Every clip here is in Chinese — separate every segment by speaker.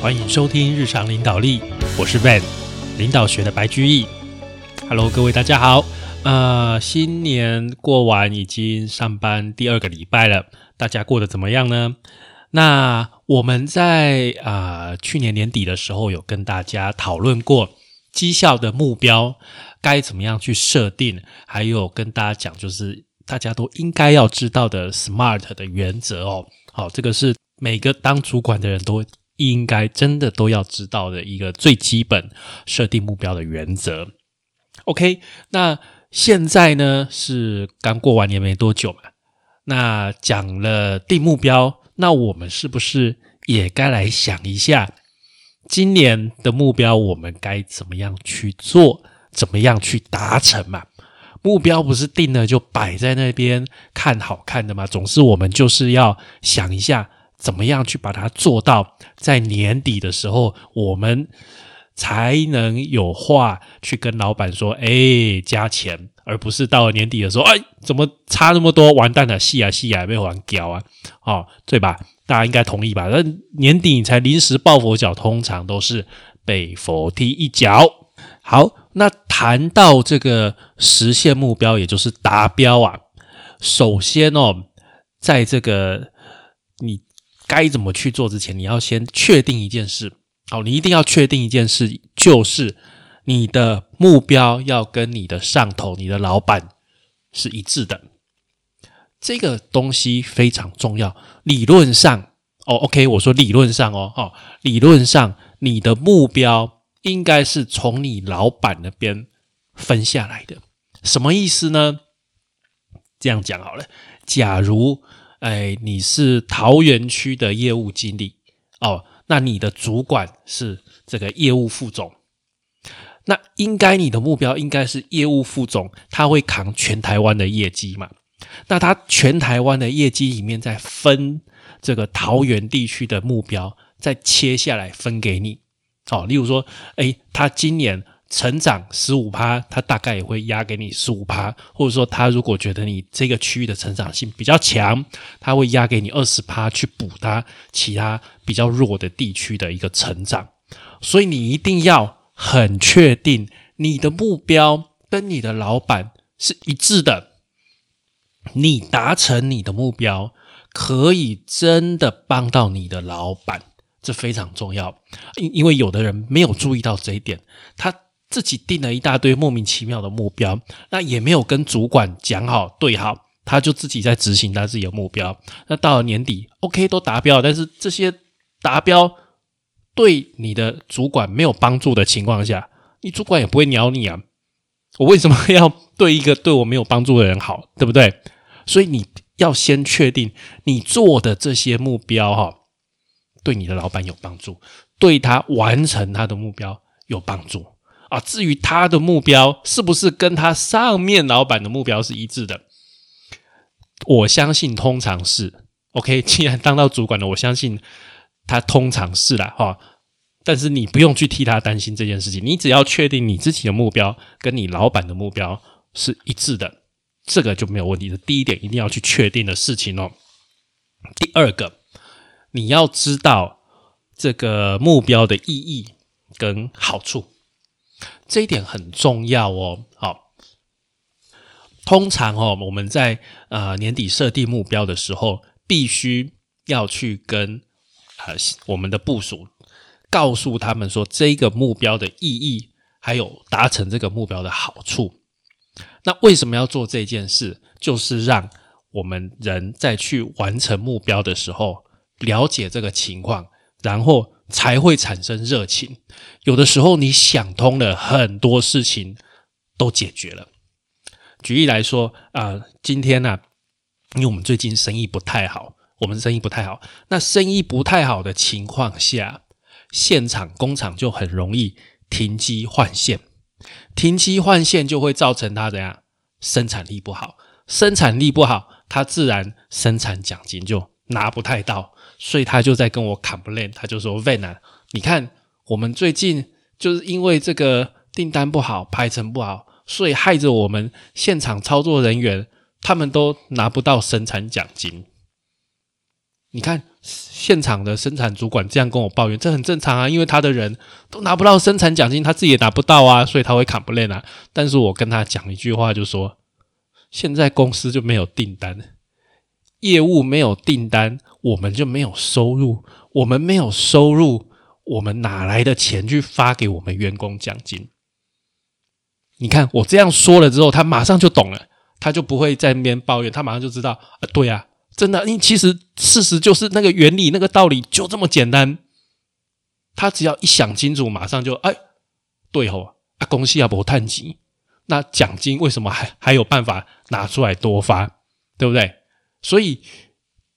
Speaker 1: 欢迎收听日常领导力，我是 Van，领导学的白居易。Hello，各位大家好。呃，新年过完，已经上班第二个礼拜了，大家过得怎么样呢？那我们在啊去年年底的时候有跟大家讨论过绩效的目标该怎么样去设定，还有跟大家讲就是大家都应该要知道的 SMART 的原则哦。好，这个是每个当主管的人都。应该真的都要知道的一个最基本设定目标的原则。OK，那现在呢是刚过完年没多久嘛？那讲了定目标，那我们是不是也该来想一下今年的目标，我们该怎么样去做，怎么样去达成嘛？目标不是定了就摆在那边看好看的吗？总是我们就是要想一下。怎么样去把它做到，在年底的时候，我们才能有话去跟老板说，哎，加钱，而不是到了年底的时候，哎，怎么差那么多，完蛋了，戏啊戏啊，被玩屌啊，哦，对吧？大家应该同意吧？那年底你才临时抱佛脚，通常都是被佛踢一脚。好，那谈到这个实现目标，也就是达标啊，首先哦，在这个。该怎么去做之前，你要先确定一件事。好，你一定要确定一件事，就是你的目标要跟你的上头、你的老板是一致的。这个东西非常重要。理论上，哦，OK，我说理论上哦，哈，理论上你的目标应该是从你老板那边分下来的。什么意思呢？这样讲好了，假如。哎，你是桃园区的业务经理哦，那你的主管是这个业务副总，那应该你的目标应该是业务副总，他会扛全台湾的业绩嘛？那他全台湾的业绩里面再分这个桃园地区的目标，再切下来分给你哦。例如说，哎，他今年。成长十五趴，他大概也会压给你十五趴，或者说他如果觉得你这个区域的成长性比较强，他会压给你二十趴去补他其他比较弱的地区的一个成长。所以你一定要很确定你的目标跟你的老板是一致的，你达成你的目标可以真的帮到你的老板，这非常重要。因因为有的人没有注意到这一点，他。自己定了一大堆莫名其妙的目标，那也没有跟主管讲好对好，他就自己在执行他自己的目标。那到了年底，OK 都达标了，但是这些达标对你的主管没有帮助的情况下，你主管也不会鸟你啊。我为什么要对一个对我没有帮助的人好，对不对？所以你要先确定你做的这些目标哈，对你的老板有帮助，对他完成他的目标有帮助。啊，至于他的目标是不是跟他上面老板的目标是一致的，我相信通常是 OK。既然当到主管了，我相信他通常是了哈。但是你不用去替他担心这件事情，你只要确定你自己的目标跟你老板的目标是一致的，这个就没有问题的。第一点一定要去确定的事情哦。第二个，你要知道这个目标的意义跟好处。这一点很重要哦。好，通常哦，我们在呃年底设定目标的时候，必须要去跟呃我们的部署告诉他们说，这个目标的意义，还有达成这个目标的好处。那为什么要做这件事？就是让我们人在去完成目标的时候，了解这个情况，然后。才会产生热情。有的时候你想通了很多事情都解决了。举例来说啊，今天呢，因为我们最近生意不太好，我们生意不太好。那生意不太好的情况下，现场工厂就很容易停机换线。停机换线就会造成它怎样？生产力不好，生产力不好，它自然生产奖金就拿不太到。所以他就在跟我 complain，他就说：“Van 啊，你看我们最近就是因为这个订单不好，排程不好，所以害着我们现场操作人员他们都拿不到生产奖金。你看现场的生产主管这样跟我抱怨，这很正常啊，因为他的人都拿不到生产奖金，他自己也拿不到啊，所以他会 complain 啊。但是我跟他讲一句话，就说现在公司就没有订单，业务没有订单，我们就没有收入，我们没有收入，我们哪来的钱去发给我们员工奖金？你看我这样说了之后，他马上就懂了，他就不会在那边抱怨，他马上就知道啊，对啊。真的，因其实事实就是那个原理、那个道理就这么简单。他只要一想清楚，马上就哎，对吼啊，公司要不探级，那奖金为什么还还有办法拿出来多发，对不对？所以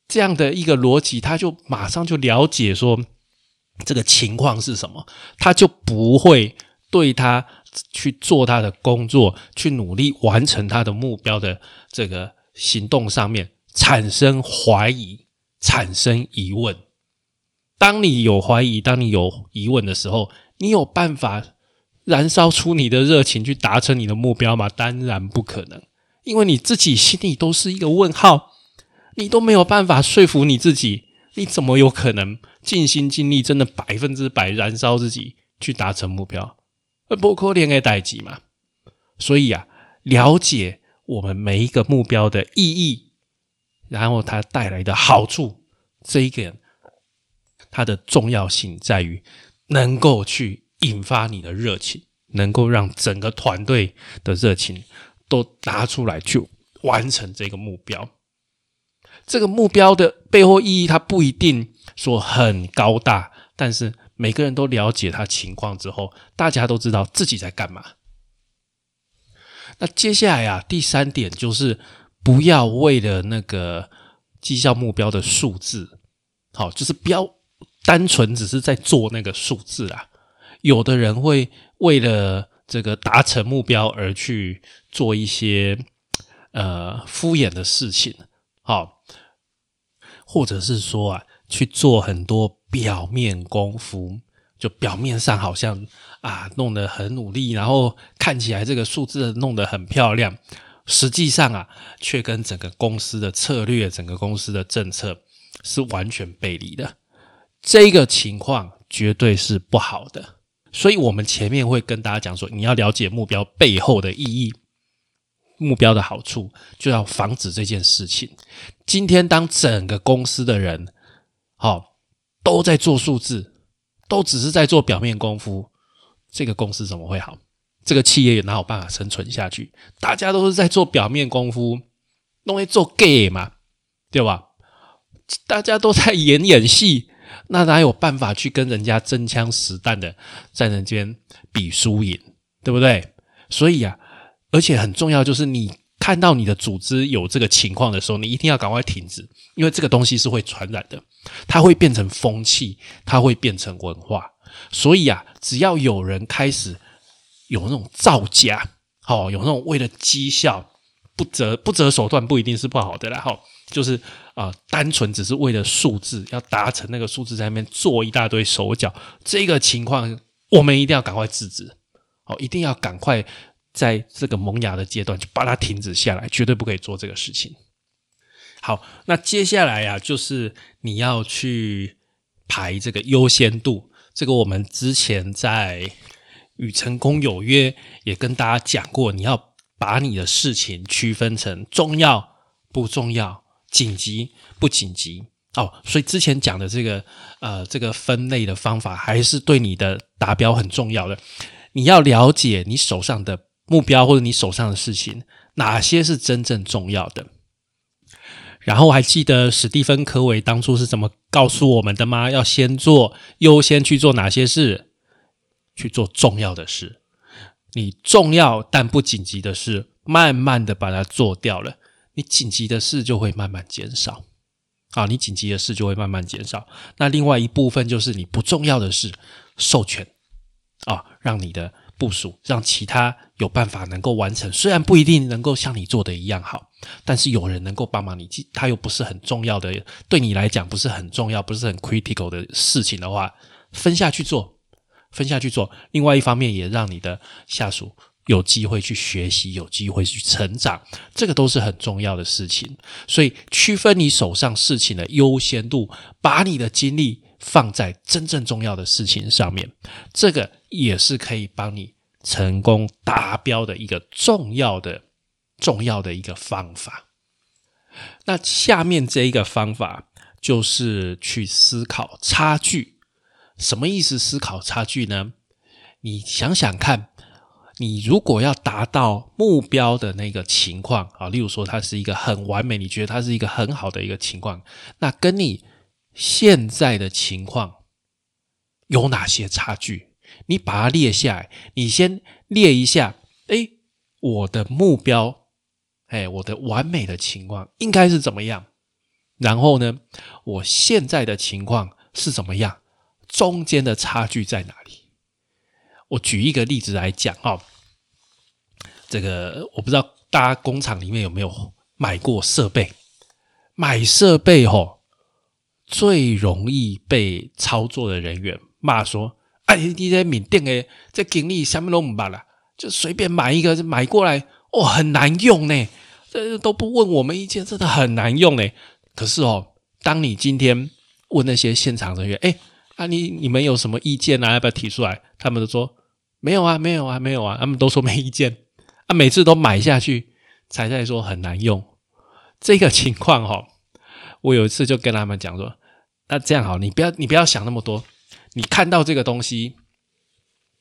Speaker 1: 这样的一个逻辑，他就马上就了解说这个情况是什么，他就不会对他去做他的工作，去努力完成他的目标的这个行动上面。产生怀疑，产生疑问。当你有怀疑，当你有疑问的时候，你有办法燃烧出你的热情去达成你的目标吗？当然不可能，因为你自己心里都是一个问号，你都没有办法说服你自己，你怎么有可能尽心尽力，真的百分之百燃烧自己去达成目标？不可能的代际嘛。所以啊，了解我们每一个目标的意义。然后它带来的好处，这一点它的重要性在于能够去引发你的热情，能够让整个团队的热情都拿出来去完成这个目标。这个目标的背后意义，它不一定说很高大，但是每个人都了解他情况之后，大家都知道自己在干嘛。那接下来啊，第三点就是。不要为了那个绩效目标的数字，好，就是不要单纯只是在做那个数字啊。有的人会为了这个达成目标而去做一些呃敷衍的事情，好，或者是说啊去做很多表面功夫，就表面上好像啊弄得很努力，然后看起来这个数字弄得很漂亮。实际上啊，却跟整个公司的策略、整个公司的政策是完全背离的。这个情况绝对是不好的。所以，我们前面会跟大家讲说，你要了解目标背后的意义，目标的好处，就要防止这件事情。今天，当整个公司的人，好都在做数字，都只是在做表面功夫，这个公司怎么会好？这个企业也哪有办法生存下去？大家都是在做表面功夫，弄来做 gay 嘛，对吧？大家都在演演戏，那哪有办法去跟人家真枪实弹的在人间比输赢，对不对？所以啊，而且很重要就是，你看到你的组织有这个情况的时候，你一定要赶快停止，因为这个东西是会传染的，它会变成风气，它会变成文化。所以啊，只要有人开始。有那种造假，好，有那种为了绩效不择不择手段，不一定是不好的啦，哈，就是啊，单纯只是为了数字要达成那个数字，在那边做一大堆手脚，这个情况我们一定要赶快制止，好，一定要赶快在这个萌芽的阶段就把它停止下来，绝对不可以做这个事情。好，那接下来呀，就是你要去排这个优先度，这个我们之前在。与成功有约，也跟大家讲过，你要把你的事情区分成重要不重要、紧急不紧急哦。所以之前讲的这个呃这个分类的方法，还是对你的达标很重要的。你要了解你手上的目标或者你手上的事情，哪些是真正重要的。然后还记得史蒂芬·科维当初是怎么告诉我们的吗？要先做优先去做哪些事？去做重要的事，你重要但不紧急的事，慢慢的把它做掉了，你紧急的事就会慢慢减少。啊，你紧急的事就会慢慢减少。那另外一部分就是你不重要的事，授权啊，让你的部署，让其他有办法能够完成。虽然不一定能够像你做的一样好，但是有人能够帮忙你，他又不是很重要的，对你来讲不是很重要，不是很 critical 的事情的话，分下去做。分下去做，另外一方面也让你的下属有机会去学习，有机会去成长，这个都是很重要的事情。所以，区分你手上事情的优先度，把你的精力放在真正重要的事情上面，这个也是可以帮你成功达标的一个重要的、重要的一个方法。那下面这一个方法就是去思考差距，什么意思？思考差距呢？你想想看。你如果要达到目标的那个情况啊，例如说它是一个很完美，你觉得它是一个很好的一个情况，那跟你现在的情况有哪些差距？你把它列下来，你先列一下，哎，我的目标，哎，我的完美的情况应该是怎么样？然后呢，我现在的情况是怎么样？中间的差距在哪里？我举一个例子来讲啊。这个我不知道大家工厂里面有没有买过设备？买设备吼，最容易被操作的人员骂说：“哎，你这缅甸的这经历什么都唔办啦，就随便买一个买过来，哦，很难用呢，这都不问我们意见，真的很难用呢。可是哦，当你今天问那些现场人员，哎，啊你你们有什么意见啊？要不要提出来？他们都说没有啊，没有啊，没有啊，他们都说没意见。”啊每次都买下去，才在说很难用。这个情况哈，我有一次就跟他们讲说：“那这样好，你不要你不要想那么多。你看到这个东西，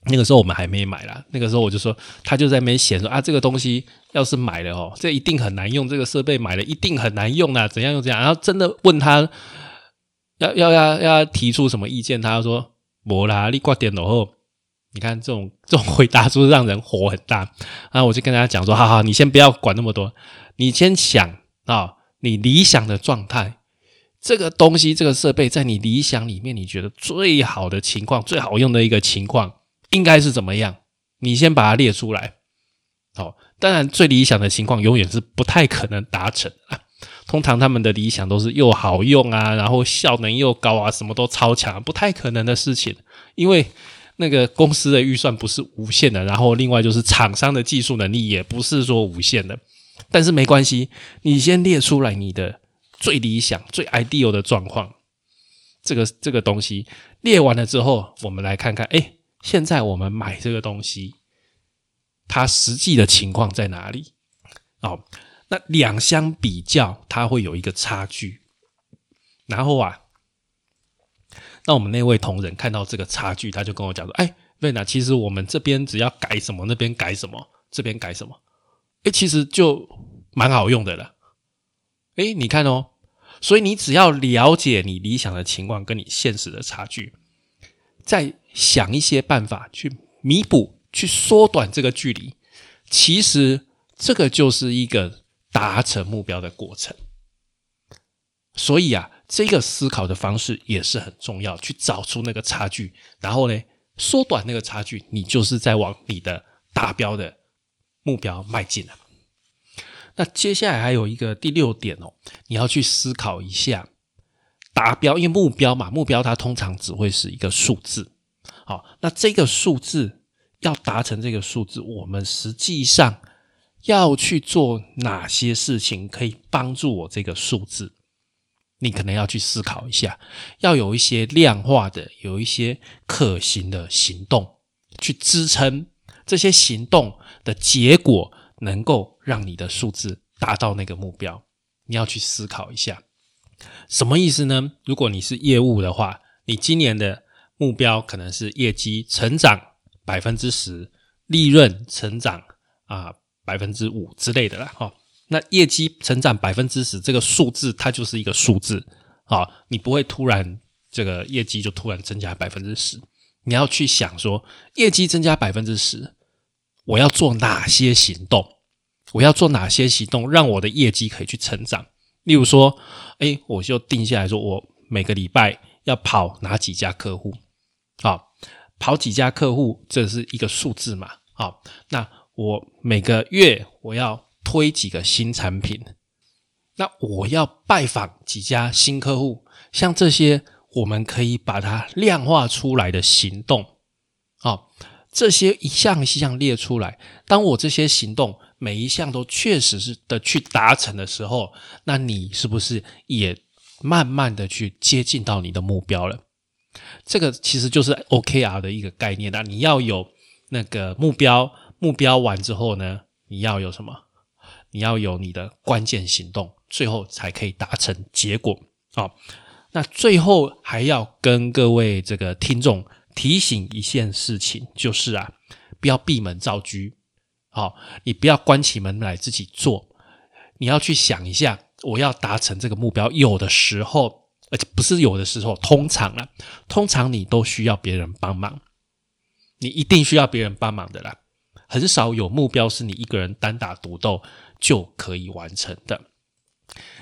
Speaker 1: 那个时候我们还没买啦。那个时候我就说，他就在那边写说啊，这个东西要是买了哦，这一定很难用。这个设备买了一定很难用啊，怎样又怎样？然后真的问他要要要要提出什么意见，他说：我啦，你挂电脑后。”你看这种这种回答，是不是让人火很大？然后我就跟大家讲说：，好好，你先不要管那么多，你先想啊，你理想的状态，这个东西，这个设备，在你理想里面，你觉得最好的情况，最好用的一个情况，应该是怎么样？你先把它列出来。好，当然，最理想的情况永远是不太可能达成啊。通常他们的理想都是又好用啊，然后效能又高啊，什么都超强，不太可能的事情，因为。那个公司的预算不是无限的，然后另外就是厂商的技术能力也不是说无限的，但是没关系，你先列出来你的最理想、最 ideal 的状况，这个这个东西列完了之后，我们来看看，哎，现在我们买这个东西，它实际的情况在哪里？哦，那两相比较，它会有一个差距，然后啊。那我们那位同仁看到这个差距，他就跟我讲说：“哎，瑞娜，其实我们这边只要改什么，那边改什么，这边改什么，哎，其实就蛮好用的了。哎，你看哦，所以你只要了解你理想的情况跟你现实的差距，再想一些办法去弥补、去缩短这个距离，其实这个就是一个达成目标的过程。所以啊。”这个思考的方式也是很重要，去找出那个差距，然后呢，缩短那个差距，你就是在往你的达标的目标迈进了。那接下来还有一个第六点哦，你要去思考一下达标，因为目标嘛，目标它通常只会是一个数字。好，那这个数字要达成这个数字，我们实际上要去做哪些事情可以帮助我这个数字？你可能要去思考一下，要有一些量化的、有一些可行的行动去支撑这些行动的结果，能够让你的数字达到那个目标。你要去思考一下，什么意思呢？如果你是业务的话，你今年的目标可能是业绩成长百分之十，利润成长啊百分之五之类的啦，哈。那业绩成长百分之十，这个数字它就是一个数字啊，你不会突然这个业绩就突然增加百分之十，你要去想说，业绩增加百分之十，我要做哪些行动？我要做哪些行动让我的业绩可以去成长？例如说，哎，我就定下来说，我每个礼拜要跑哪几家客户？啊，跑几家客户，这是一个数字嘛？好，那我每个月我要。推几个新产品，那我要拜访几家新客户，像这些我们可以把它量化出来的行动，好，这些一项一项列出来，当我这些行动每一项都确实是的去达成的时候，那你是不是也慢慢的去接近到你的目标了？这个其实就是 OKR 的一个概念。那你要有那个目标，目标完之后呢，你要有什么？你要有你的关键行动，最后才可以达成结果。好，那最后还要跟各位这个听众。提醒一件事情，就是啊，不要闭门造车。好，你不要关起门来自己做，你要去想一下，我要达成这个目标，有的时候，而且不是有的时候，通常啊，通常你都需要别人帮忙，你一定需要别人帮忙的啦。很少有目标是你一个人单打独斗就可以完成的，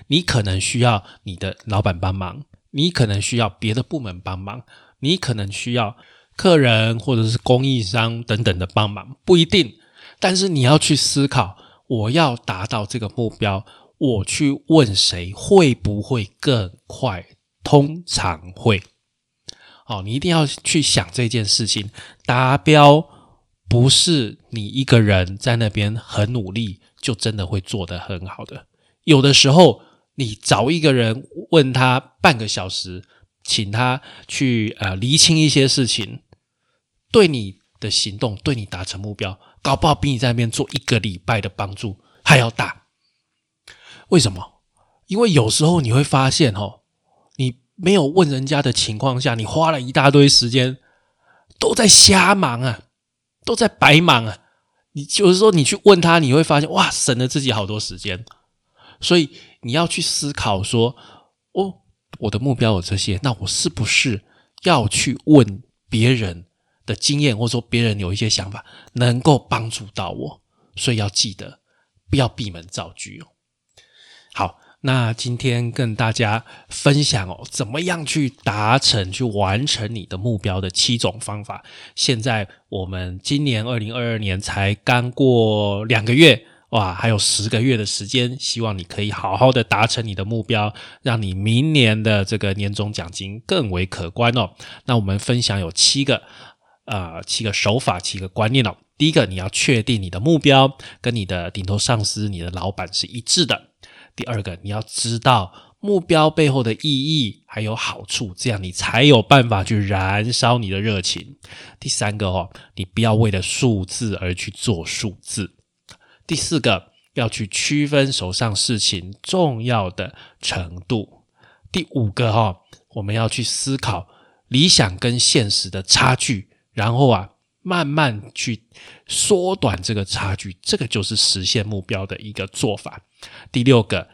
Speaker 1: 你可能需要你的老板帮忙，你可能需要别的部门帮忙。你可能需要客人或者是供应商等等的帮忙，不一定。但是你要去思考，我要达到这个目标，我去问谁会不会更快？通常会。哦，你一定要去想这件事情。达标不是你一个人在那边很努力就真的会做得很好的。有的时候，你找一个人问他半个小时。请他去呃厘清一些事情，对你的行动，对你达成目标，搞不好比你在那边做一个礼拜的帮助还要大。为什么？因为有时候你会发现，哦，你没有问人家的情况下，你花了一大堆时间都在瞎忙啊，都在白忙啊。你就是说，你去问他，你会发现，哇，省了自己好多时间。所以你要去思考说，哦。我的目标有这些，那我是不是要去问别人的经验，或者说别人有一些想法，能够帮助到我？所以要记得不要闭门造车哦。好，那今天跟大家分享哦，怎么样去达成、去完成你的目标的七种方法。现在我们今年二零二二年才刚过两个月。哇，还有十个月的时间，希望你可以好好的达成你的目标，让你明年的这个年终奖金更为可观哦。那我们分享有七个，呃，七个手法，七个观念哦。第一个，你要确定你的目标跟你的顶头上司、你的老板是一致的。第二个，你要知道目标背后的意义还有好处，这样你才有办法去燃烧你的热情。第三个哦，你不要为了数字而去做数字。第四个要去区分手上事情重要的程度。第五个哈，我们要去思考理想跟现实的差距，然后啊，慢慢去缩短这个差距，这个就是实现目标的一个做法。第六个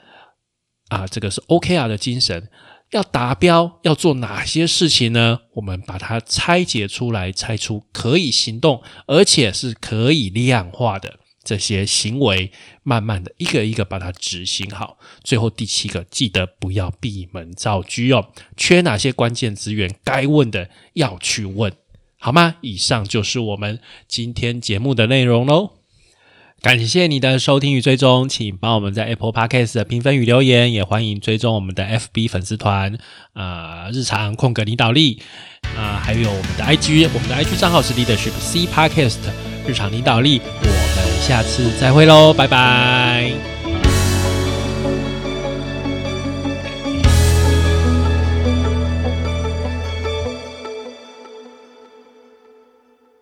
Speaker 1: 啊，这个是 OKR 的精神，要达标要做哪些事情呢？我们把它拆解出来，拆出可以行动，而且是可以量化的。这些行为，慢慢的一个一个把它执行好。最后第七个，记得不要闭门造车哦。缺哪些关键资源，该问的要去问，好吗？以上就是我们今天节目的内容喽。感谢你的收听与追踪，请帮我们在 Apple Podcast 的评分与留言，也欢迎追踪我们的 FB 粉丝团啊，日常空格领导力啊，还有我们的 IG，我们的 IG 账号是 Leadership C Podcast 日常领导力。我们。下次再会喽，拜拜。